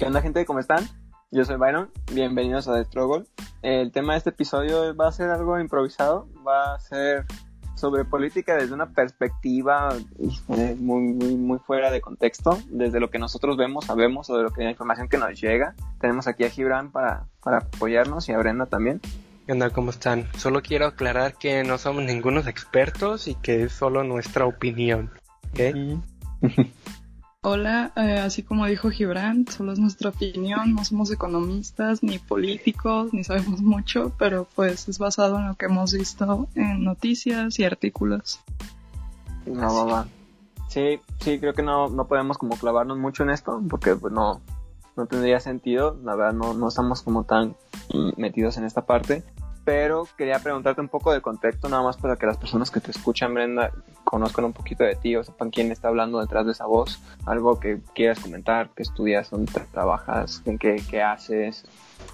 ¿Qué onda gente? ¿Cómo están? Yo soy Byron, bienvenidos a The Struggle. El tema de este episodio va a ser algo improvisado, va a ser sobre política desde una perspectiva eh, muy, muy, muy fuera de contexto, desde lo que nosotros vemos, sabemos o de lo que la información que nos llega. Tenemos aquí a Gibran para, para apoyarnos y a Brenda también. ¿Qué onda? ¿Cómo están? Solo quiero aclarar que no somos ningunos expertos y que es solo nuestra opinión. ¿ok? Hola, eh, así como dijo Gibran, solo es nuestra opinión, no somos economistas, ni políticos, ni sabemos mucho, pero pues es basado en lo que hemos visto en noticias y artículos. No, va, va. Sí, sí, creo que no, no podemos como clavarnos mucho en esto, porque pues no, no tendría sentido, la verdad no, no estamos como tan metidos en esta parte, pero quería preguntarte un poco de contexto, nada más para que las personas que te escuchan, Brenda, conozcan un poquito de ti o sepan quién está hablando detrás de esa voz, algo que quieras comentar, que estudias, dónde trabajas, en qué, qué haces,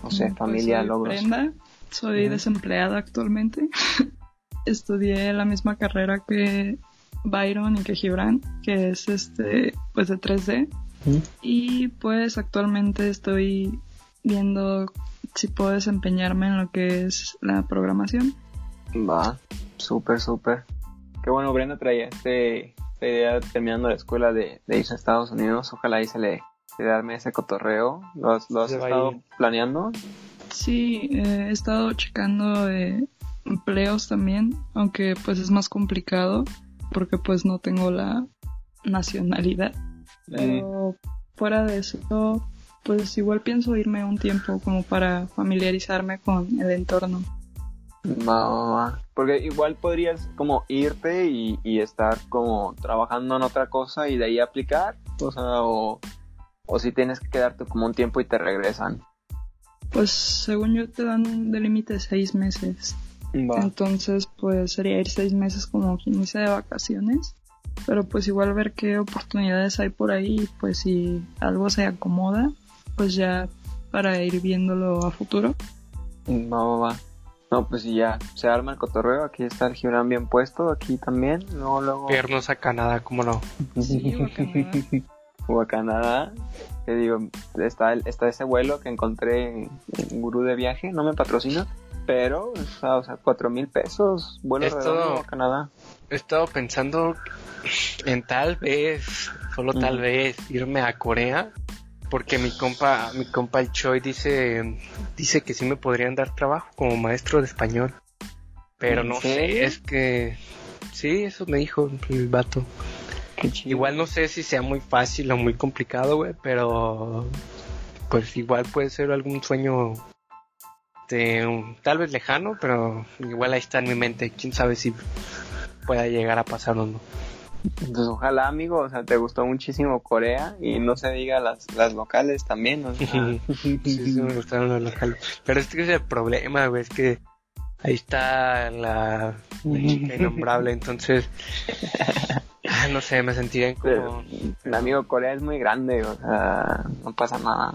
no sé, Pues familia, soy logros. Brenda, soy desempleada actualmente. Estudié la misma carrera que Byron y que Gibran, que es este, pues de 3D. Ujú. Y pues actualmente estoy viendo si puedo desempeñarme en lo que es la programación. Va, súper, súper. Qué bueno, Brenda traía este, esta idea terminando la escuela de, de irse a Estados Unidos. Ojalá ahí se le, se le arme ese cotorreo. ¿Lo has, lo has estado ir. planeando? Sí, eh, he estado checando eh, empleos también, aunque pues es más complicado porque pues no tengo la nacionalidad. Pero fuera de eso, pues igual pienso irme un tiempo como para familiarizarme con el entorno. Va. Porque igual podrías como irte y, y estar como trabajando en otra cosa y de ahí aplicar. O sea, o, o si tienes que quedarte como un tiempo y te regresan. Pues según yo te dan de límite seis meses. Va. Entonces, pues sería ir seis meses como quien dice de vacaciones. Pero pues igual ver qué oportunidades hay por ahí, pues si algo se acomoda, pues ya para ir viéndolo a futuro. Va, va, va. No, pues ya se arma el cotorreo. Aquí está el Gibran bien puesto. Aquí también. Luego, luego. Piernos a Canadá, ¿cómo no? Sí, o a Canadá. Te digo, está, el- está ese vuelo que encontré en, en Gurú de Viaje, no me patrocina, pero, o sea, cuatro mil pesos, vuelo Esto- redondo a Canadá. He estado pensando en tal vez, solo tal vez, irme a Corea. Porque mi compa, mi compa el Choi dice, dice que sí me podrían dar trabajo como maestro de español. Pero ¿En no sé, es que sí, eso me dijo el vato. Igual no sé si sea muy fácil o muy complicado, güey, pero pues igual puede ser algún sueño de un- tal vez lejano, pero igual ahí está en mi mente. Quién sabe si pueda llegar a pasar o no. Entonces, ojalá, amigo, o sea, te gustó muchísimo Corea y no se diga las, las locales también, o sea. sí, sí me gustaron los locales. Pero es que es el problema, güey, es que ahí está la, la chica innombrable, entonces ah, no sé, me sentiría como El amigo Corea es muy grande, o sea, no pasa nada.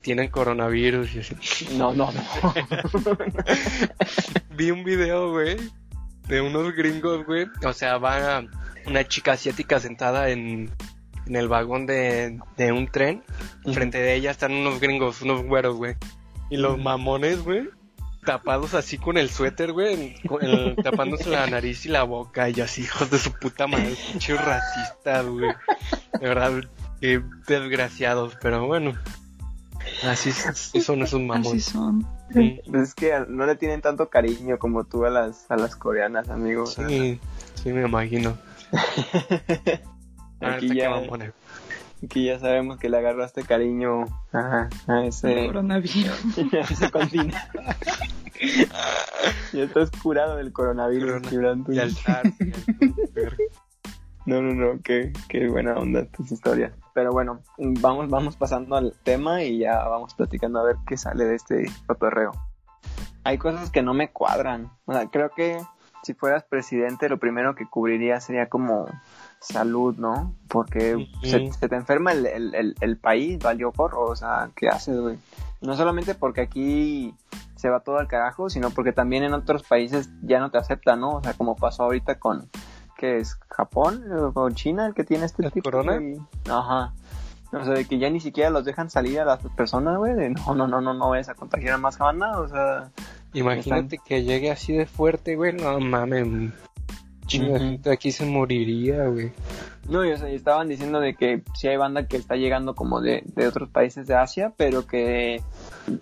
tienen coronavirus y así. No, no, no. Vi un video, güey, de unos gringos, güey. O sea, va una chica asiática sentada en, en el vagón de, de un tren. Frente de ella están unos gringos, unos güeros, güey. Y los mamones, güey, tapados así con el suéter, güey, con el- tapándose la nariz y la boca. Y así, hijos de su puta madre, pinches racistas, güey. De verdad, qué desgraciados, pero bueno. Así, así son esos Así mamones. son. Sí. Pues es que no le tienen tanto cariño como tú a las, a las coreanas, amigo. Sí, sí me imagino. Aquí ya- mamona. Aquí ya sabemos que le agarraste cariño a, a ese, Coronavirus. a ese continente. ya estás curado del coronavirus, Corona-. Y al No, no, no, qué, qué buena onda tus historias. Pero bueno, vamos, vamos pasando al tema y ya vamos platicando a ver qué sale de este cotorreo. Hay cosas que no me cuadran. O sea, creo que si fueras presidente, lo primero que cubriría sería como salud, ¿no? Porque se, se te enferma el, el, el, el país, valió porro, o sea, ¿qué haces, güey? No solamente porque aquí se va todo al carajo, sino porque también en otros países ya no te aceptan, ¿no? O sea, como pasó ahorita con, ¿qué es? ¿Japón o China el que tiene este ¿El tipo corona? de- Ajá. O sea, de que ya ni siquiera los dejan salir a las personas, güey, de no, no, no, no, no vayas a contagiar a más banda, o sea... Imagínate que llegue así de fuerte, güey, no mames. Chinga Ujú. gente aquí se moriría, güey. No, y, o sea, estaban diciendo de que sí hay banda que está llegando como de, de otros países de Asia, pero que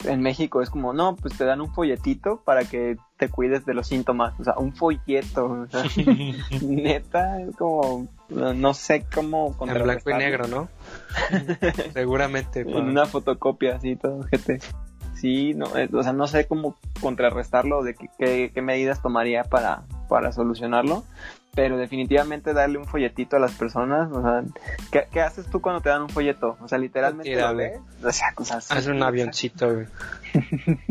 en México es como, no, pues te dan un folletito para que te cuides de los síntomas, o sea, un folleto, o sea, neta, es como, no, sé cómo En blanco y negro, ¿no? Seguramente. En una fotocopia, así, todo, gente. Sí, no, eh, o sea, no sé cómo contrarrestarlo, de qué, qué- qué medidas tomaría para, para solucionarlo, pero definitivamente darle un folletito a las personas, o sea, ¿qué, qué haces tú cuando te dan un folleto? O sea, literalmente lo Tírale. ves, o sea, cosas Haz un avioncito, güey.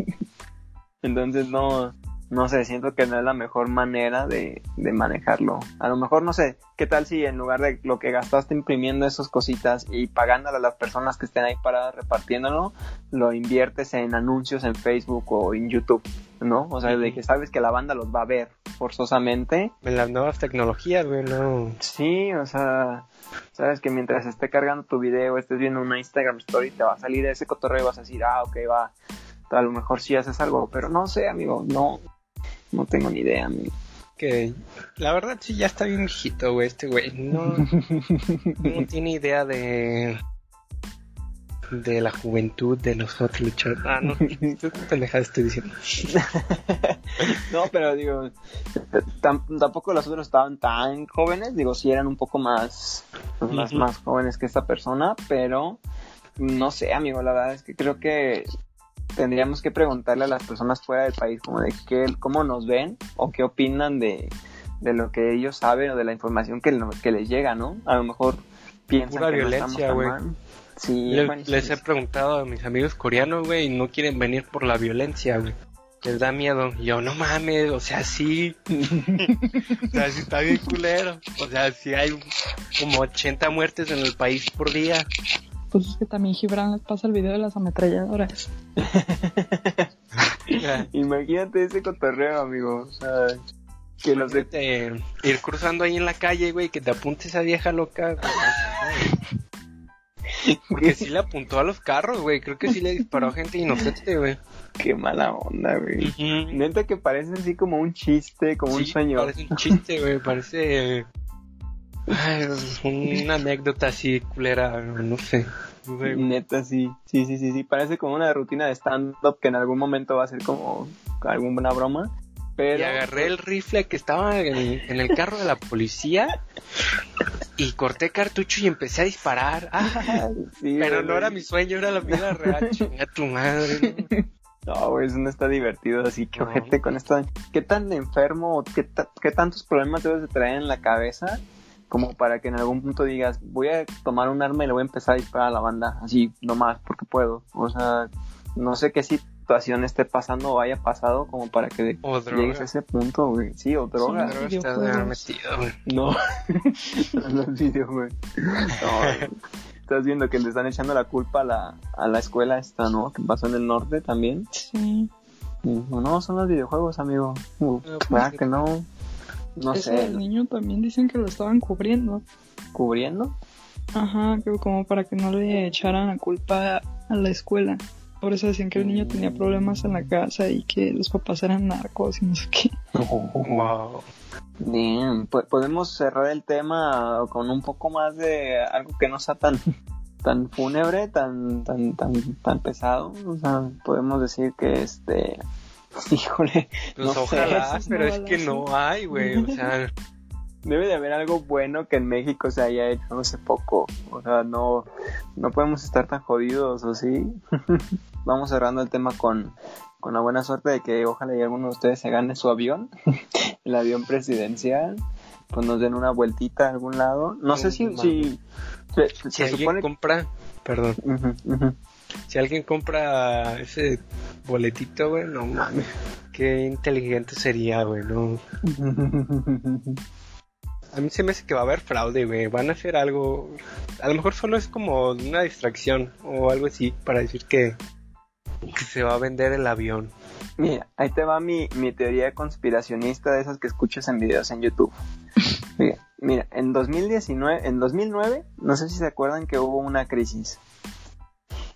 Entonces no, no sé, siento que no es la mejor manera de, de manejarlo. A lo mejor no sé, ¿qué tal si en lugar de lo que gastaste imprimiendo esas cositas y pagándole a las personas que estén ahí paradas repartiéndolo, lo inviertes en anuncios en Facebook o en YouTube, ¿no? O sea, de que sabes que la banda los va a ver forzosamente. En las nuevas tecnologías, güey, no. Sí, o sea, sabes que mientras esté cargando tu video, estés viendo una Instagram Story, te va a salir ese cotorreo y vas a decir, ah, ok, va, a lo mejor sí haces algo, pero no sé, amigo, no, no tengo ni idea, amigo. Que la verdad sí ya está bien viejito, güey, este güey. No, no tiene idea de de la juventud de nosotros luchar. Ah, no, qué pendejada estoy diciendo. no, pero digo, tam- tampoco los otros estaban tan jóvenes, digo, sí eran un poco más, más, más jóvenes que esta persona, pero no sé, amigo, la verdad es que creo que tendríamos que preguntarle a las personas fuera del país como de qué, cómo nos ven o qué opinan de, de lo que ellos saben o de la información que, no- que les llega, ¿no? A lo mejor piensan Pura que no violencia, estamos güey. tan mal. Sí, Le- bueno, les sí, he preguntado a mis amigos coreanos, güey, y no quieren venir por la violencia, güey. Les da miedo. Y yo, no mames, o sea, sí. o sea, sí está bien culero. O sea, sí hay como 80 muertes en el país por día. Pues es que también Gibran les pasa el video de las ametralladoras. Imagínate ese cotorreo, amigo. O sea, que los de ir cruzando ahí en la calle, güey, que te apunte esa vieja loca. güey. Porque sí le apuntó a los carros, güey. Creo que sí le disparó a gente inocente, güey. Qué mala onda, güey. Ujú. Neta que parece así como un chiste, como un sueño. Parece un chiste, güey. Parece. Ay, una anécdota así culera, no sé. Neta, sí. Sí, sí, sí, sí. Parece como una rutina de stand-up que en algún momento va a ser como alguna broma. Pero. Y agarré el rifle que estaba en, en el carro de la policía y corté cartucho y empecé a disparar. Ah, Sí, pero güey. no era mi sueño, era la vida real. Chinga tu madre. ¿no? No, güey, eso no está divertido. Así que, No. ojete con esto. ¿Qué tan enfermo o qué, ta- qué tantos problemas debes de traer en la cabeza? Como para que en algún punto digas, voy a tomar un arma y le voy a empezar a disparar a la banda. Así, nomás, porque puedo. O sea, no sé qué situación esté pasando o haya pasado como para que llegues a ese punto, güey. Sí, o droga. Sí. Droga haber metido, güey. No, no es video, güey. No, güey. Estás viendo que le están echando la culpa a la, a la escuela esta, ¿no? Que pasó en el norte también. Sí. No, son los videojuegos, amigo. Uh, No, pues ¿verdad sí. que no? No Eso sé, del niño también dicen que lo estaban cubriendo. cubriendo. Ajá, que como para que no le echaran la culpa a la escuela. Por eso decían que el niño tenía problemas en la casa y que los papás eran narcos y no sé qué. Wow. Bien, po- podemos cerrar el tema con un poco más de algo que no sea tan tan fúnebre, tan tan tan tan pesado. O sea, podemos decir que este, híjole, Pues No sé, ojalá, esos pero no es que no hay, güey. O sea, debe de haber algo bueno que en México se haya hecho hace poco. O sea, no, no podemos estar tan jodidos, ¿o sí? Vamos cerrando el tema con, con la buena suerte de que ojalá y alguno de ustedes se gane su avión, el avión presidencial, pues nos den una vueltita a algún lado. No sé si, si se, se supone... compra, perdón, si alguien compra ese boletito, güey, no mames. Qué inteligente sería, güey, no. A mí se me hace que va a haber fraude, güey. Van a hacer algo. A lo mejor solo es como una distracción o algo así para decir que, que se va a vender el avión. Mira, ahí te va mi, mi teoría conspiracionista de esas que escuchas en videos en YouTube. Mira, en en 2019, en 2009, no sé si se acuerdan que hubo una crisis.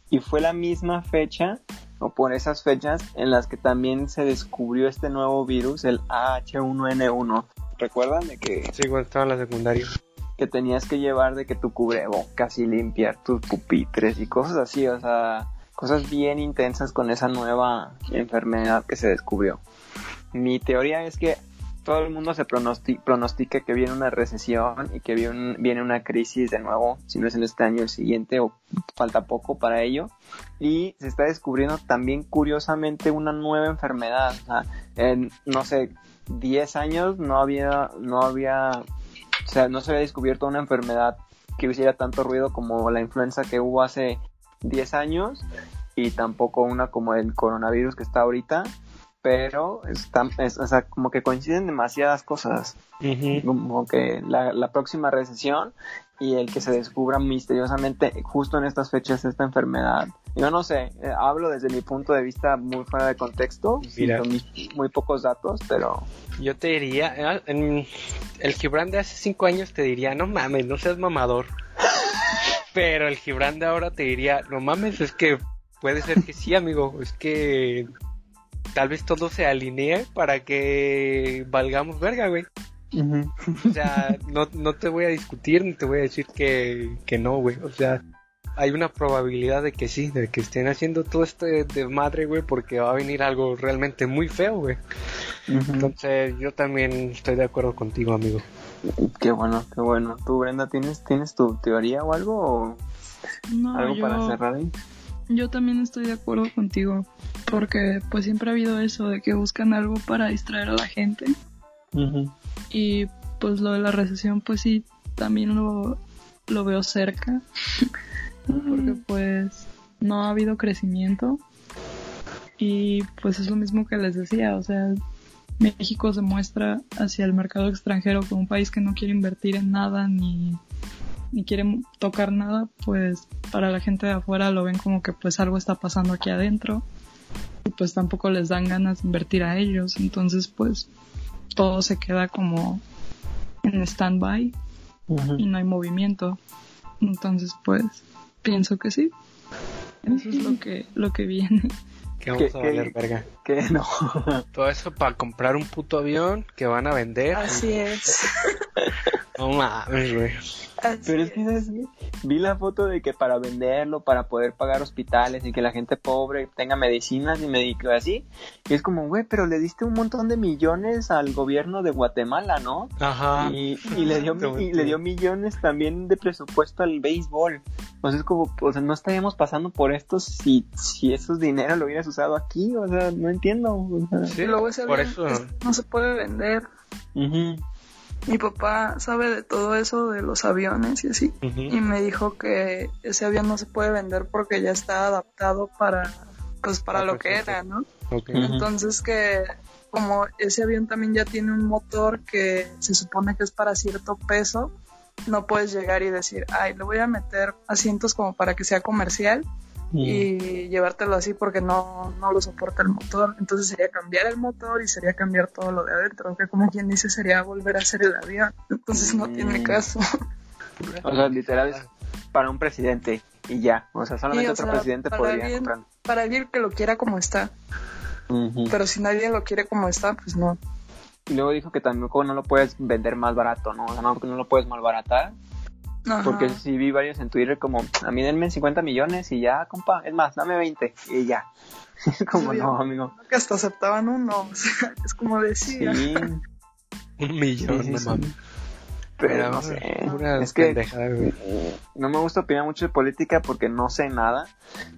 Y fue la misma fecha, o por esas fechas, en las que también se descubrió este nuevo virus, el AH1N1. ¿Recuerdan de que, Sí, cuando estaba en la secundaria. que tenías que llevar de que tu cubrebocas y limpiar tus pupitres y cosas así? O sea, cosas bien intensas con esa nueva enfermedad que se descubrió. Mi teoría es que todo el mundo se pronosti- pronostica que viene una recesión y que viene, viene una crisis de nuevo, si no es en este año el siguiente o falta poco para ello. Y se está descubriendo también curiosamente una nueva enfermedad. O sea, en, no sé, 10 años no había, no había, o sea, no se había descubierto una enfermedad que hiciera tanto ruido como la influenza que hubo hace 10 años y tampoco una como el coronavirus que está ahorita. Pero están, es- o sea, como que coinciden demasiadas cosas como que la, la próxima recesión y el que se descubra misteriosamente justo en estas fechas esta enfermedad. Yo no sé, eh, hablo desde mi punto de vista muy fuera de contexto, Mira. con muy pocos datos, pero Yo te diría, eh, en el Gibran de hace cinco años te diría, no mames, no seas mamador. Pero el Gibran de ahora te diría, no mames, es que puede ser que sí, amigo, es que tal vez todo se alinee para que valgamos verga, güey. O sea, no, no te voy a discutir ni te voy a decir que, que no, güey. O sea, hay una probabilidad de que sí, de que estén haciendo todo este de madre, güey, porque va a venir algo realmente muy feo, güey. Entonces, yo también estoy de acuerdo contigo, amigo. qué bueno, qué bueno. ¿Tú, Brenda, tienes, tienes tu teoría o algo? O No, ¿Algo yo, para cerrar ahí? Yo también estoy de acuerdo contigo. Porque pues siempre ha habido eso de que buscan algo para distraer a la gente. Y pues lo de la recesión, pues sí, también lo, lo veo cerca. Porque pues no ha habido crecimiento. Y pues es lo mismo que les decía, o sea, México se muestra hacia el mercado extranjero como un país que no quiere invertir en nada ni, ni quiere tocar nada, pues para la gente de afuera lo ven como que pues algo está pasando aquí adentro y pues tampoco les dan ganas de invertir a ellos, entonces pues todo se queda como en stand-by y no hay movimiento. Entonces, pues, pienso que sí. Eso es lo que, lo que viene. Que vamos ¿Qué- a qué- valer verga. Que no. Todo eso para comprar un puto avión que van a vender. Así es. No mames, güey. Pero es que ¿sabes vi la foto de que para venderlo, para poder pagar hospitales y que la gente pobre tenga medicinas y médicos así. Y es como, güey, pero le diste un montón de millones al gobierno de Guatemala, ¿no? Ajá. Y, y le dio y le dio millones también de presupuesto al béisbol. O sea, es como, o sea, no estaríamos pasando por esto si, si esos dinero lo hubieras usado aquí. O sea, no entiendo. o sea. Sí, ese por avión eso. es- no se puede vender. Mi papá sabe de todo eso, de los aviones y así. Y me dijo que ese avión no se puede vender porque ya está adaptado para, pues, para Ah, lo que era, ¿no? Entonces que como ese avión también ya tiene un motor que se supone que es para cierto peso, no puedes llegar y decir, ay, le voy a meter asientos como para que sea comercial y llevártelo así porque no, no lo soporta el motor. Entonces sería cambiar el motor y sería cambiar todo lo de adentro, que como quien dice sería volver a hacer el avión. Entonces no tiene Mm. caso. O sea, literal es para un presidente y ya. O sea, solamente o otro sea, presidente podría alguien- comprarlo. Para alguien que lo quiera como está, pero si nadie lo quiere como está, pues no. Y luego dijo que tampoco no lo puedes vender más barato, ¿no? O sea, no, no lo puedes malbaratar. Ajá. Porque sí vi varios en Twitter como, a mí denme 50 millones y ya, compa. Es más, dame 20 y ya. como Sí, no, amigo. que hasta aceptaban uno, o sea, es como decía. Sí, Un millón, Sí, sí, no mames. pero no sé. Es que pendejada, no me gusta opinar mucho de política porque no sé nada.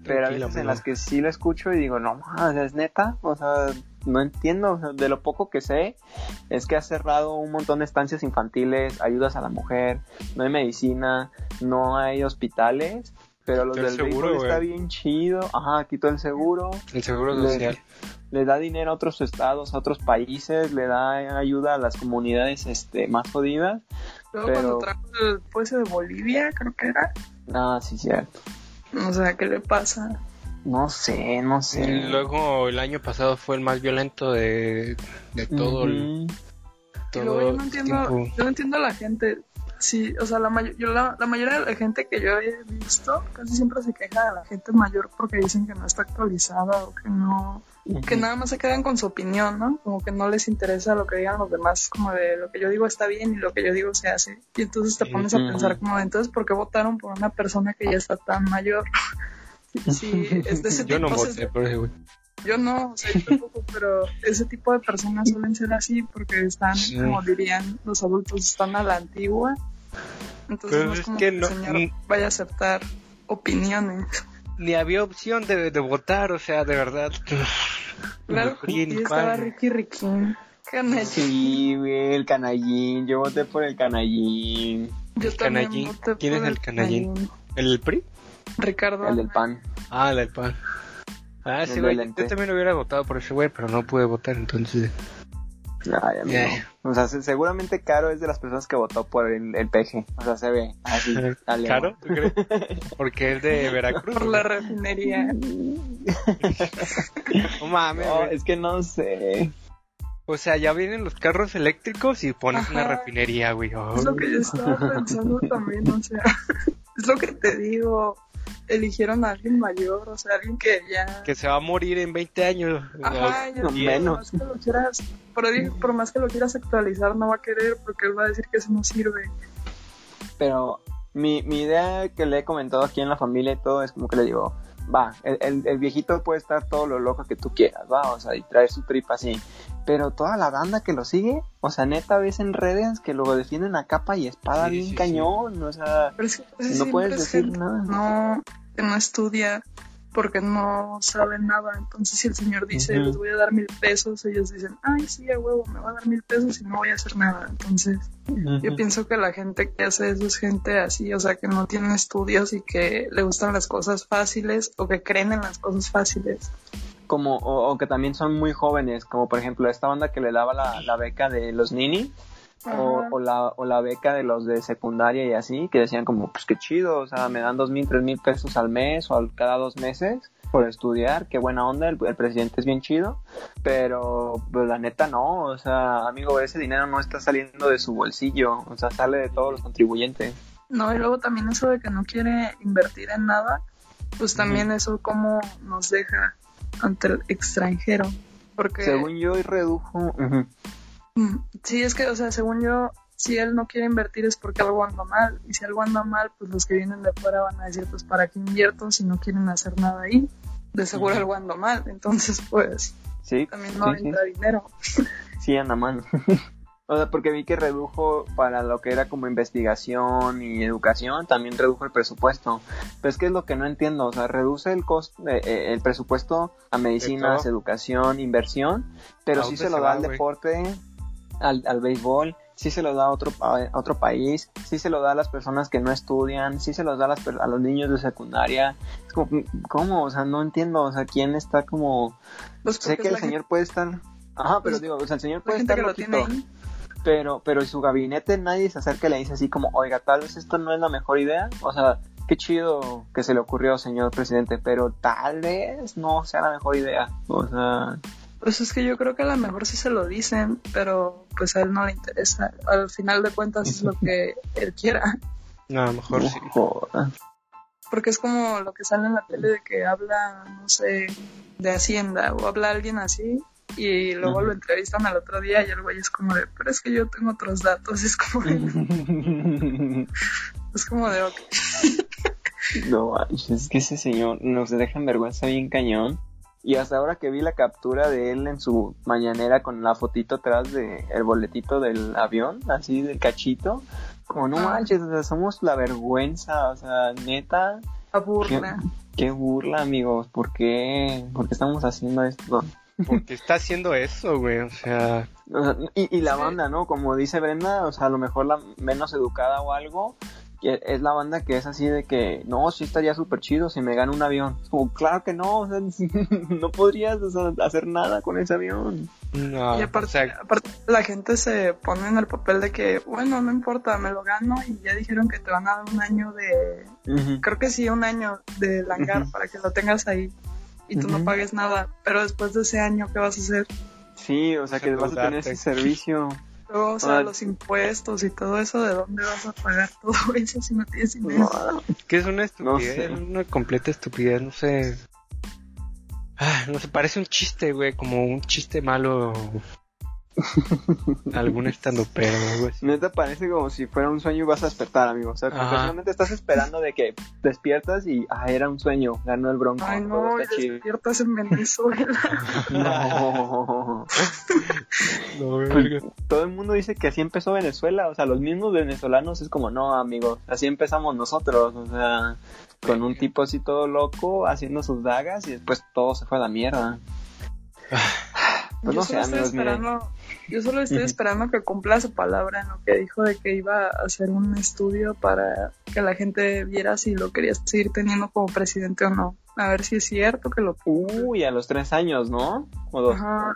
Pero a Tranquilo, veces en las que sí lo escucho y digo, no, es neta. O sea, no entiendo. De lo poco que sé, es que ha cerrado un montón de estancias infantiles, ayudas a la mujer, no hay medicina, no hay hospitales. Pero los del seguro, béisbol está bien chido. Ajá, quitó el seguro. El seguro Le- social. le da dinero a otros estados, a otros países, le da ayuda a las comunidades este, más jodidas. Luego pero- cuando trajo el puesto de Bolivia, creo que era. Ah, sí, cierto. O sea, ¿qué le pasa? No sé, no sé. Y luego el año pasado fue el más violento de, de todo el todo luego yo no el entiendo, tiempo. yo no entiendo a la gente. Sí, o sea, la, may- yo, la, la mayoría de la gente que yo he visto casi siempre se queja de la gente mayor porque dicen que no está actualizada o que no, que nada más se quedan con su opinión, ¿no? Como que no les interesa lo que digan los demás, como de lo que yo digo está bien y lo que yo digo se hace. Y entonces te pones a pensar como, de, entonces, ¿por qué votaron por una persona que ya está tan mayor? Sí, es de ese Yo no tipo, o sea, voté por ese, güey. yo no, o sea, yo tampoco, pero ese tipo de personas suelen ser así porque están, Sí. como dirían los adultos, están a la antigua. Entonces Pero no es es como que que, no- el señor mm. vaya a aceptar opiniones. Ni había opción de, de votar, o sea, de verdad. Claro Ni sí, cuál. estaba Ricky Riquín. Canallín. Sí, güey, el canallín. Yo voté por el canallín. Yo también Canallín. voté ¿Quién por es el canallín? ¿El PRI? Ricardo. El del pan. Ah, el del PAN. Ah, sí, El güey. Yo también hubiera votado por ese güey, pero no pude votar, entonces. Ay, amigo. Ya. O sea, se- seguramente Caro es de las personas que votó por el, el peje. O sea, se ve así. ¿Caro? ¿Tú crees? Porque es de Veracruz. Por la refinería. No mames, No, es que no sé. O sea, ya vienen los carros eléctricos y pones una refinería, güey. Oh. Es lo que yo estaba pensando también, o sea, es lo que te digo. Eligieron a alguien mayor, o sea, alguien que ya. Que se va a morir en 20 años. Ajá, ya no, por menos. más que lo quieras, por, di- por más que lo quieras actualizar, no va a querer porque él va a decir que eso no sirve. Pero mi, mi idea que le he comentado aquí en la familia y todo es como que le digo, va, el, el- el viejito puede estar todo lo loco que tú quieras, va, o sea, y traer su tripa así. Pero toda la banda que lo sigue, o sea, neta ves en redes que lo defienden a capa y espada Sí, bien sí, cañón, o sea, es no puedes es decir gente nada. No, que no estudia porque no sabe nada. Entonces, si el señor dice, les voy a dar mil pesos, ellos dicen, ay, sí, a huevo, me va a dar mil pesos y no voy a hacer nada. Entonces, yo pienso que la gente que hace eso es gente así, o sea, que no tiene estudios y que le gustan las cosas fáciles o que creen en las cosas fáciles. como, o, o que también son muy jóvenes, como por ejemplo esta banda que le daba la, la beca de los Nini, o, la, o la beca de los de secundaria y así, que decían como, pues qué chido, o sea, me dan dos mil, tres mil pesos al mes o al- cada dos meses por estudiar, qué buena onda, el, el presidente es bien chido, pero pues la neta no, o sea, amigo, ese dinero no está saliendo de su bolsillo, o sea, sale de todos los contribuyentes. No, y luego también eso de que no quiere invertir en nada, pues también eso como nos deja ante el extranjero. Porque Según yo, y redujo... Sí, es que, o sea, según yo, si él no quiere invertir es porque algo anda mal. Y si algo anda mal, pues los que vienen de fuera van a decir, pues, ¿para qué invierto si no quieren hacer nada ahí? De seguro algo anda mal. Entonces, pues, Sí, también no sí, sí. entra dinero. Sí, anda mal. o sea, porque vi que redujo para lo que era como investigación y educación, también redujo el presupuesto. Pero es que es lo que no entiendo, o sea, reduce el costo, eh, eh, el presupuesto a medicinas, educación, inversión, pero ¿A sí se lo da al deporte, al, al béisbol, sí se lo da a otro, a otro país, sí se lo da a las personas que no estudian, sí se los da a, las, a los niños de secundaria. Es como, ¿cómo? O sea, no entiendo, o sea, ¿quién está como... Pues Sé que el gente- señor puede estar... Ajá, pero Pues, digo, o sea, el señor puede estar que lo loquito, tiene ahí. pero, pero en su gabinete nadie se acerca y le dice así como, oiga, tal vez esto no es la mejor idea. O sea, qué chido que se le ocurrió, señor presidente, pero tal vez no sea la mejor idea. O sea, Pues es que yo creo que a lo mejor sí se lo dicen, pero pues a él no le interesa. Al final de cuentas es lo que él quiera. No, a lo mejor sí. joda. Porque es como lo que sale en la tele de que habla, no sé, de Hacienda o habla alguien así y luego lo entrevistan al otro día y el güey es como de, pero es que yo tengo otros datos. Es como de, es como de, ok. No es que ese señor nos deja en vergüenza bien cañón. Y hasta ahora que vi la captura de él en su mañanera con la fotito atrás de el boletito del avión, así del cachito, como no Ah. manches, o sea, somos la vergüenza, o sea, neta, La burla. qué burla, amigos, ¿por qué? ¿Por qué estamos haciendo esto? ¿Por qué está haciendo eso, güey? O sea, O sea, y, y la Sí. banda, ¿no? Como dice Brenda, o sea, a lo mejor la menos educada o algo, es la banda que es así de que, no, sí estaría súper chido si me gano un avión. Es como, claro que no, o sea, no podrías o sea, hacer nada con ese avión. no. y o aparte, sea, aparte la gente se pone en el papel de que, bueno, no importa, me lo gano y ya dijeron que te van a dar un año de, creo que sí, un año de langar para que lo tengas ahí y tú no pagues nada. Pero después de ese año, ¿qué vas a hacer? Sí, o sea, que vas a tener ese servicio. Luego, o sea, Ah. los impuestos y todo eso, ¿de dónde vas a pagar todo eso si no tienes dinero? No, Que es una No estupidez, sé. una completa estupidez, no sé. Ah, no sé, parece un chiste, güey, como un chiste malo. Algún estando pero, güey. Neta parece como si fuera un sueño y vas a despertar, amigo. O sea, completamente estás esperando de que despiertas y, ah, era un sueño, ganó el bronco. Ay, no, está chido. despiertas en Venezuela. No. No, verga. Todo el mundo dice que así empezó Venezuela. O sea, los mismos venezolanos es como, no, amigos, así empezamos nosotros. O sea, con un tipo así todo loco haciendo sus dagas y después todo se fue a la mierda. Pues yo no sé, amigos, miren. Yo solo estoy esperando que cumpla su palabra en lo que dijo de que iba a hacer un estudio para que la gente viera si lo quería seguir teniendo como presidente o no. A ver si es cierto que lo Uy, a los tres años, ¿no? O dos. Ajá.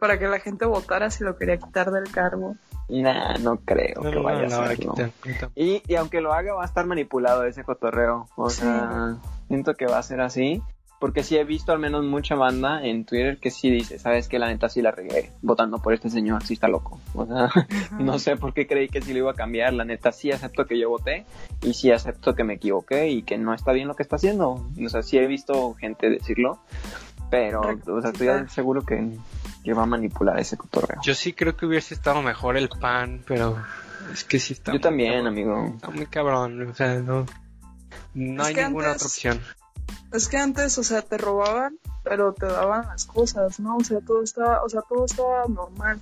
Para que la gente votara si lo quería quitar del cargo. Nah, no creo No, que vaya no, a quitan. Y, y aunque lo haga, va a estar manipulado ese cotorreo. O Sí. sea, siento que va a ser así. Porque sí he visto al menos mucha banda en Twitter que sí dice, sabes que la neta sí la regué votando por este señor, sí está loco. O sea, no sé por qué creí que sí lo iba a cambiar. La neta sí acepto que yo voté y sí acepto que me equivoqué y que no está bien lo que está haciendo. O sea, sí he visto gente decirlo. Pero, o sea, estoy seguro que, que va a manipular ese cotorreo. Yo sí creo que hubiese estado mejor el pan, pero es que sí está Yo muy también, cabrón. amigo. Está muy cabrón, o sea, no, no Es hay ninguna antes- otra opción. Es que antes, o sea, te robaban, pero te daban las cosas, ¿no? O sea, todo estaba, o sea, todo estaba normal.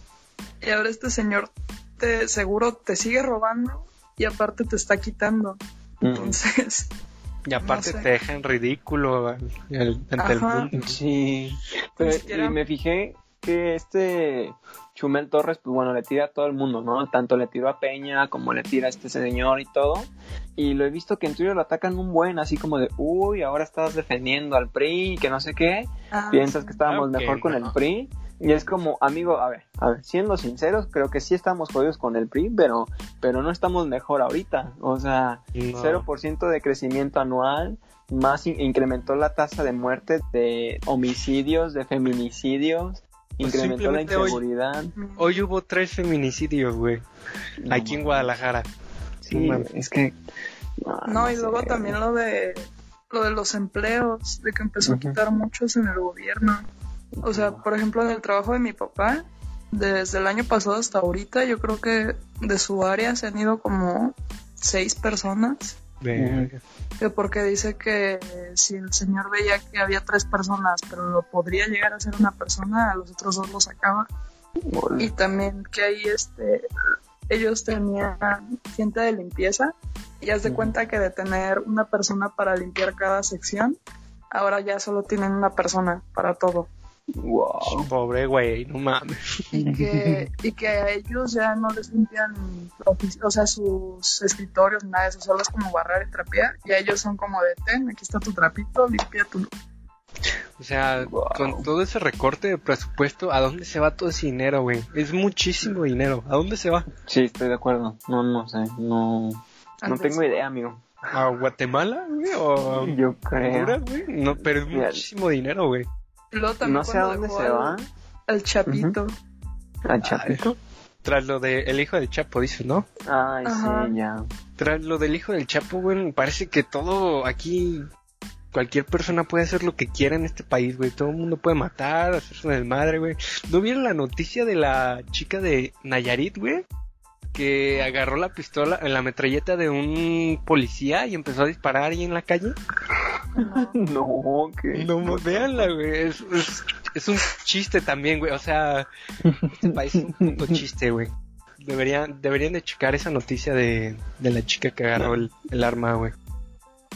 Y ahora este señor te seguro te sigue robando y aparte te está quitando. Mm. Entonces, Y aparte sé. te deja en ridículo al- ante el mundo. Sí, pero- y me fijé que este Chumel Torres, pues bueno, le tira a todo el mundo, ¿no? Tanto le tiró a Peña como le tira a este señor y todo. Y lo he visto que en Twitter lo atacan un buen, así como de, uy, ahora estás defendiendo al PRI y que no sé qué. ah, Piensas que estábamos mejor con no. el PRI. Y es como, amigo, a ver, a ver, siendo sinceros, creo que sí estamos jodidos con el PRI, pero, pero no estamos mejor ahorita. O sea, No. 0% de crecimiento anual, más in- incrementó la tasa de muerte de homicidios, de feminicidios, incrementó la simplemente hoy- inseguridad. Hoy hubo tres feminicidios, güey, No, aquí en Guadalajara. Sí, es que... No, y sé. luego también lo de lo de los empleos, de que empezó a quitar muchos en el gobierno. O sea, por ejemplo, en el trabajo de mi papá, desde el año pasado hasta ahorita, yo creo que de su área se han ido como seis personas. Que porque dice que si el señor veía que había tres personas, pero lo podría llegar a ser una persona, a los otros dos los sacaba. Y también que ahí este ellos tenían gente de limpieza. Y haz de cuenta que de tener una persona para limpiar cada sección, ahora ya solo tienen una persona para todo. Wow. Pobre güey, no mames. Y que, y que a ellos ya no les limpian o sea, sus escritorios, nada de eso, solo es como barrar y trapear. Y a ellos son como de ten, aquí está tu trapito, limpia tu. O sea, Wow. con todo ese recorte de presupuesto, ¿a dónde se va todo ese dinero, güey? Es muchísimo dinero. ¿A dónde se va? Sí, estoy de acuerdo. No, no sé, no... No tengo idea, amigo. ¿A Guatemala, güey? ¿O a Yo creo. Honduras, güey? No, pero es muchísimo dinero, güey. Y luego también No sé a dónde se al- va. Al Chapito. ¿A Chapito? Tras lo de el hijo del Chapo, dices, ¿no? Ay, Ajá. sí, ya. Tras lo del hijo del Chapo, güey, parece que todo aquí, cualquier persona puede hacer lo que quiera en este país, güey. Todo el mundo puede matar, hacerse una desmadre, güey. ¿No vieron la noticia de la chica de Nayarit, güey? Que agarró la pistola, la metralleta de un policía y empezó a disparar ahí en la calle. No. Que... No, véanla, güey. Es, es, es un chiste también, güey. O sea, este país es un puto chiste, güey. Deberían, deberían de checar esa noticia de, de la chica que agarró el, el arma, güey.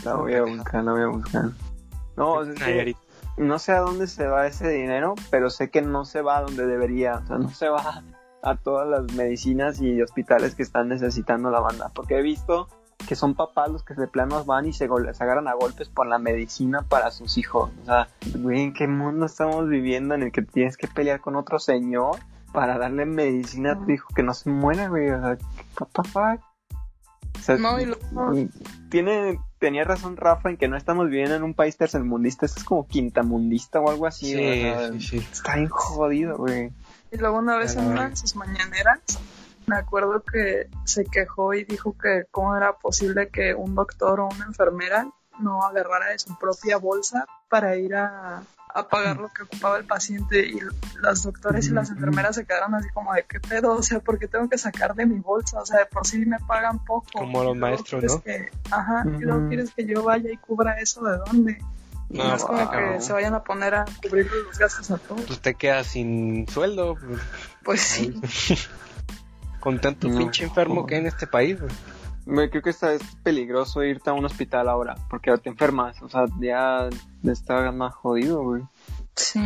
La voy a buscar, la voy a buscar. No, o sea, no sé a dónde se va ese dinero, pero sé que no se va a donde debería. O sea, no se va a todas las medicinas y hospitales que están necesitando la banda. Porque he visto que son papás los que de planos van y se, agarran a golpes por la medicina para sus hijos. O sea, güey, ¿en qué mundo estamos viviendo en el que tienes que pelear con otro señor para darle medicina a tu hijo que no se muera, güey? O sea, what the fuck? O sea, No, y luego, tiene, tenía razón Rafa en que no estamos viviendo en un país tercermundista, esto es como quintamundista o algo así. Sí, o sea, sí, sí. Está bien jodido, güey. Y luego una vez en una de sus mañaneras me acuerdo que se quejó y dijo que cómo era posible que un doctor o una enfermera no agarrara de su propia bolsa para ir a, a pagar lo que ocupaba el paciente y los doctores y las enfermeras se quedaron así como de qué pedo, o sea, ¿por qué tengo que sacar de mi bolsa? O sea, de por sí me pagan poco. Como los maestros, ¿no? que- ajá, y luego quieres que yo vaya y cubra eso de dónde. No, No, es como wow. que se vayan a poner a cubrir los gastos a todos. Pues te quedas sin sueldo. pues, Pues sí. con tanto No. pinche enfermo que hay en este país, güey. Me creo que está, es peligroso irte a un hospital ahora, porque te enfermas, o sea, ya está más jodido, güey. Sí.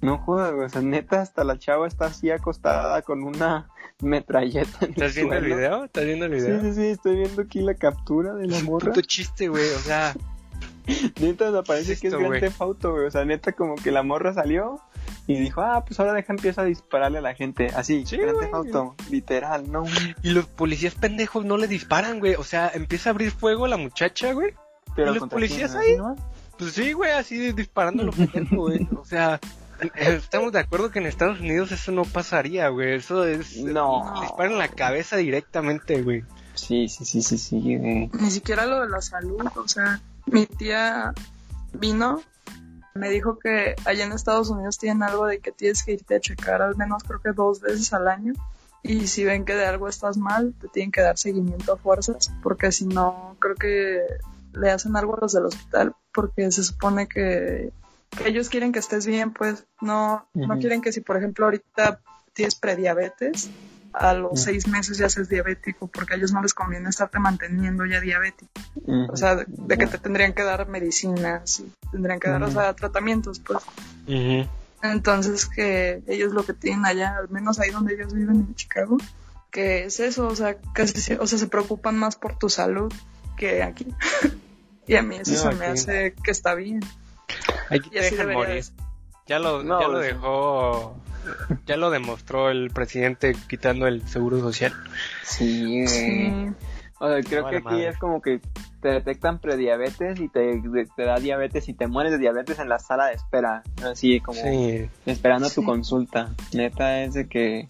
No jodas, güey, o sea, neta, hasta la chava está así acostada con una metralleta en ¿Estás viendo el video? ¿Estás viendo el Sí, video? sí, sí, estoy viendo aquí la captura de la Es un morra. puto chiste, güey. O sea, Neta, me parece es que es Grand güey? Theft Auto, güey. O sea, neta, como que la morra salió y dijo, ah, pues ahora deja, empieza a dispararle a la gente. Así, Sí, Grand. Theft Auto, literal, no. güey. y los policías pendejos no le disparan, güey. O sea, empieza a abrir fuego la muchacha, güey. Pero ¿Y los policías quién, ahí? ¿no? Pues sí, güey, así disparando lo pendejo, güey. O sea, eh, estamos de acuerdo que en Estados Unidos eso no pasaría, güey. Eso es. No. Disparan en la cabeza directamente, güey. Sí, sí, sí, sí, sí, güey. Ni siquiera lo de la salud, o sea, mi tía vino, me dijo que allá en Estados Unidos tienen algo de que tienes que irte a checar al menos creo que dos veces al año. Y si ven que de algo estás mal, te tienen que dar seguimiento a fuerzas, porque si no, creo que le hacen algo a los del hospital, porque se supone que, que ellos quieren que estés bien, pues no, no quieren que si por ejemplo ahorita tienes prediabetes, a los seis meses ya seas diabético, porque a ellos no les conviene estarte manteniendo ya diabético. O sea, de, de que te tendrían que dar medicinas y tendrían que dar, o Ujú. sea, tratamientos, pues. Entonces, que ellos lo que tienen allá, al menos ahí donde ellos viven en Chicago, que es eso, o sea, casi se, o sea, se preocupan más por tu salud que aquí. y a mí eso No, se me hace que está bien. Aquí te dejan morir. Ya lo, No, ya lo sí. dejó. Ya lo demostró el presidente quitando el seguro social. Sí. Sí. O sea, creo que aquí madre. es como que te detectan prediabetes y te, te da diabetes y te mueres de diabetes en la sala de espera. Así como Sí. esperando tu consulta. Neta es de que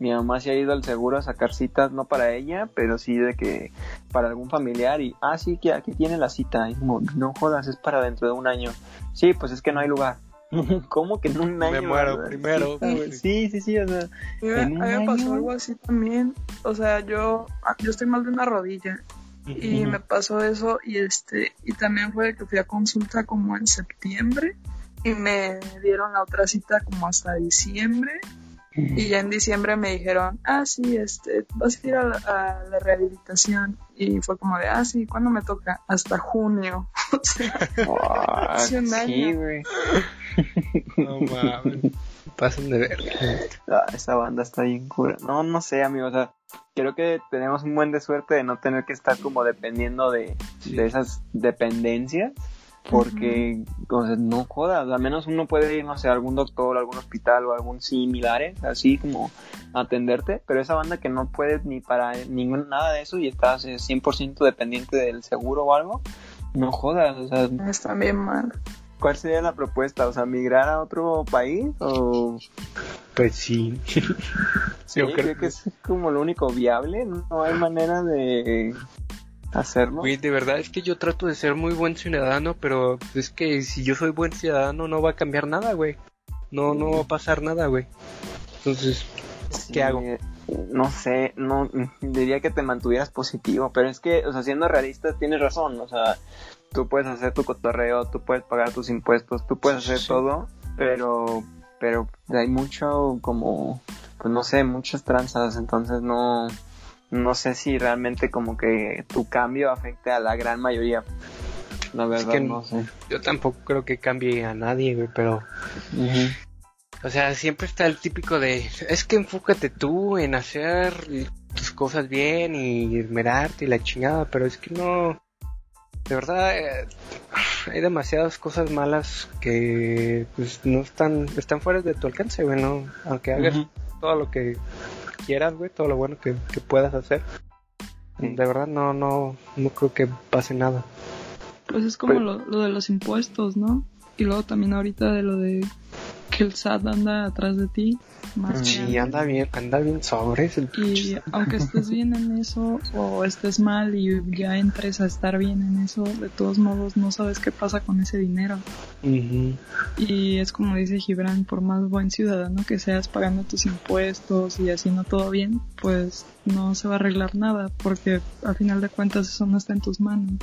mi mamá se ha ido al seguro a sacar citas, no para ella, pero sí de que para algún familiar y, ah, sí, que aquí tiene la cita. Y como, no jodas, es para dentro de un año. Sí, pues es que no hay lugar. ¿Cómo que en un año? muero ¿verdad? primero. Sí, sí, sí, o sea, A mí me- ¿En un a mí me pasó algo así también. O sea, yo, ah, yo estoy mal de una rodilla y me pasó eso y este y también fue que fui a consulta como en septiembre y me dieron la otra cita como hasta diciembre y ya en diciembre me dijeron ah sí este vas a ir a la, a la rehabilitación y fue como de ah sí ¿cuándo me toca? hasta junio o sea ah, Hace un sí, año. güey. No mames. Pasan de verga. Ah, esa banda está bien cura. No, no sé, amigo. O sea, creo que tenemos un buen de suerte de no tener que estar como dependiendo de, Sí. de esas dependencias. Porque, o sea, no jodas. Al menos uno puede ir, no sé, a algún doctor, a algún hospital o algún similares, así como a atenderte. Pero esa banda que no puedes ni para ningún nada de eso y estás eh, 100% dependiente del seguro o algo, no jodas. O sea, está bien mal ¿cuál sería la propuesta? O sea, migrar a otro país o Pues sí. Sí, Yo creo, creo que que- es como lo único viable, no hay manera de hacerlo. Güey, de verdad es que yo trato de ser muy buen ciudadano, pero es que si yo soy buen ciudadano no va a cambiar nada, güey. No, no va a pasar nada, güey. Entonces, Sí, ¿qué hago? No sé, no diría que te mantuvieras positivo, pero es que, o sea, siendo realistas tienes razón, o sea, tú puedes hacer tu cotorreo, tú puedes pagar tus impuestos, tú puedes hacer Sí. todo, pero pero hay mucho como pues no sé, muchas tranzas, entonces no no sé si realmente como que tu cambio afecte a la gran mayoría. La verdad que no sé. yo tampoco creo que cambie a nadie, güey, pero... O sea, siempre está el típico de... Es que enfócate tú en hacer tus cosas bien y esmerarte y la chingada, pero es que no... De verdad, eh, hay demasiadas cosas malas que pues no están están fuera de tu alcance, güey, ¿no? Aunque hagas Ujú. todo lo que quieras, güey, todo lo bueno que, que puedas hacer. Sí. De verdad no no no creo que pase nada. Pues es como lo, lo de los impuestos, ¿no? Y luego también ahorita de lo de el SAT anda atrás de ti. Más Sí, anda bien, anda bien sobres el Y aunque estés bien en eso o estés mal y ya entres a estar bien en eso, de todos modos no sabes qué pasa con ese dinero. Y es como dice Gibran, por más buen ciudadano que seas pagando tus impuestos y haciendo todo bien, pues no se va a arreglar nada, porque al final de cuentas eso no está en tus manos.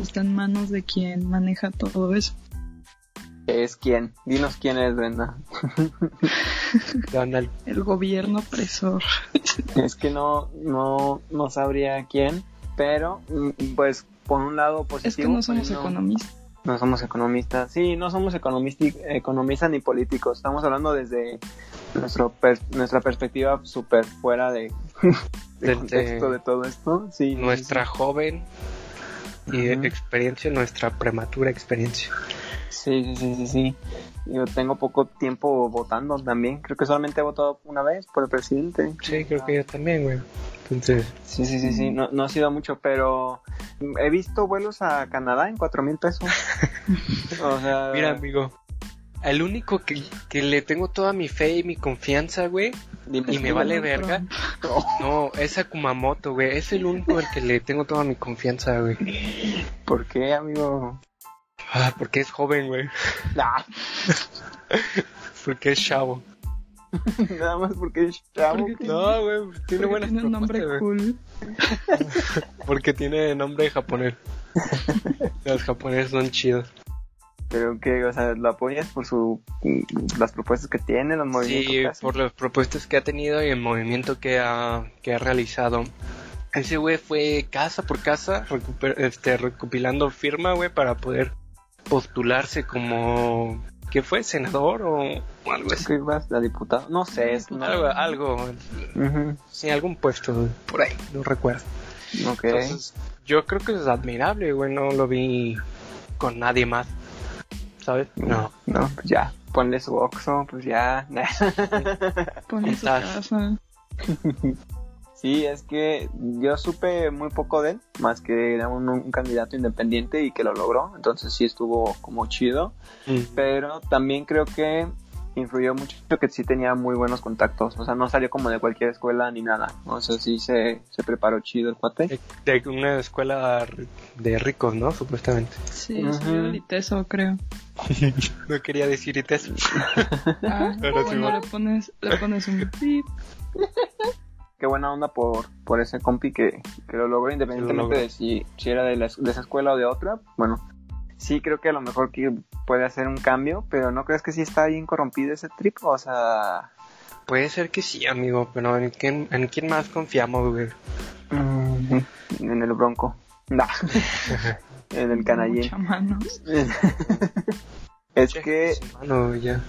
Está en manos de quien maneja todo eso. ¿Es quién? Dinos quién es, Brenda. Donald. El gobierno opresor. Es que no, no, no sabría quién, pero mm, pues por un lado positivo. Es que no somos pues, economistas. No somos economistas. Sí, no somos economistas ni políticos. Estamos hablando desde nuestro per- nuestra perspectiva súper fuera de, contexto de todo esto. Sí, Nuestra joven y experiencia, nuestra prematura experiencia. Sí, sí, sí, sí, sí. Yo tengo poco tiempo votando también. Creo que solamente he votado una vez por el presidente. Sí, creo que yo también, güey. Entonces, Sí, sí, sí, sí. No, no ha sido mucho, pero he visto vuelos a Canadá en cuatro mil pesos. o sea, mira, amigo. El único que, que le tengo toda mi fe y mi confianza, güey, dime y me vale ¿no? verga. No, es a Kumamoto, güey. Es el único al que le tengo toda mi confianza, güey. ¿Por qué, amigo? Ah, porque es joven, güey. Porque es chavo. nada más porque es chavo. Porque tiene- No, güey, tiene buenas tiene un nombre güey. cool. Porque tiene nombre japonés. Los japoneses son chidos. Pero que, o sea, lo apoyas por su las propuestas que tiene, los movimientos Sí, que hace? por las propuestas que ha tenido y el movimiento que ha, que ha realizado. Ese güey fue casa por casa recuper- este, recopilando firma, güey, para poder postularse como... ¿Qué fue? ¿Senador o algo así? ¿Qué vas a diputado? No sé, es no- Algo, algo, Ujú, sí, algún puesto por ahí, no recuerdo. Ok. Entonces, yo creo que es admirable, güey, no lo vi con nadie más, ¿sabes? No. No, pues ya, ponle su oxo, pues ya. Pone su Estás- casa. sí, es que yo supe muy poco de él, más que era un, un candidato independiente y que lo logró, entonces sí estuvo como chido, pero también creo que influyó mucho que sí tenía muy buenos contactos, o sea, no salió como de cualquier escuela ni nada, o sea, sí se, se preparó chido el cuate. De, una escuela de ricos, ¿no? Supuestamente. Sí, del ITESO, creo. No quería decir eso. Ah, Pero sí, cuando bueno. le pones, le pones un pip. Qué buena onda por, por ese compi que, que lo logró independientemente de si, si era de, la- de esa escuela o de otra, bueno. Sí, creo que a lo mejor que puede hacer un cambio, pero ¿no crees que sí está bien corrompido ese trip? O sea, Puede ser que sí, amigo, pero ¿en quién, en quién más confiamos, güey? Mm, en el bronco. Nah. en el canallín. Es que, Mano, ya.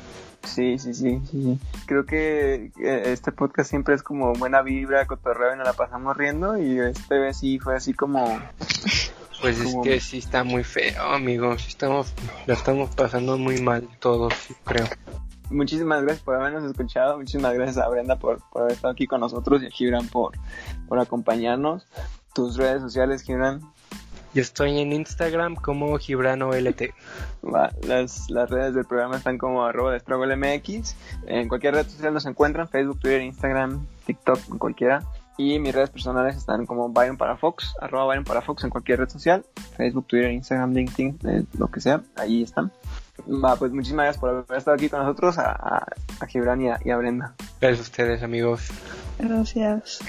Sí, sí, sí, sí. Creo que eh, este podcast siempre es como buena vibra, cotorreo y nos la pasamos riendo. Y este vez sí fue así como. Pues es que sí está muy feo, amigo. Sí estamos, la estamos pasando muy mal todos, creo. Muchísimas gracias por habernos escuchado. Muchísimas gracias a Brenda por, por haber estado aquí con nosotros y a Gibran por, por acompañarnos. Tus redes sociales, Gibran. Yo estoy en Instagram como Gibrano LT. Va, las, las redes del programa están como arroba MX. En cualquier red social nos encuentran, Facebook, Twitter, Instagram, TikTok, en cualquiera. Y mis redes personales están como Byron para Fox, arroba Byron para Fox en cualquier red social, Facebook, Twitter, Instagram, LinkedIn, eh, lo que sea, ahí están. Va, pues muchísimas gracias por haber estado aquí con nosotros, a, a, a Gibran y a, y a Brenda. Gracias a ustedes, amigos. Gracias.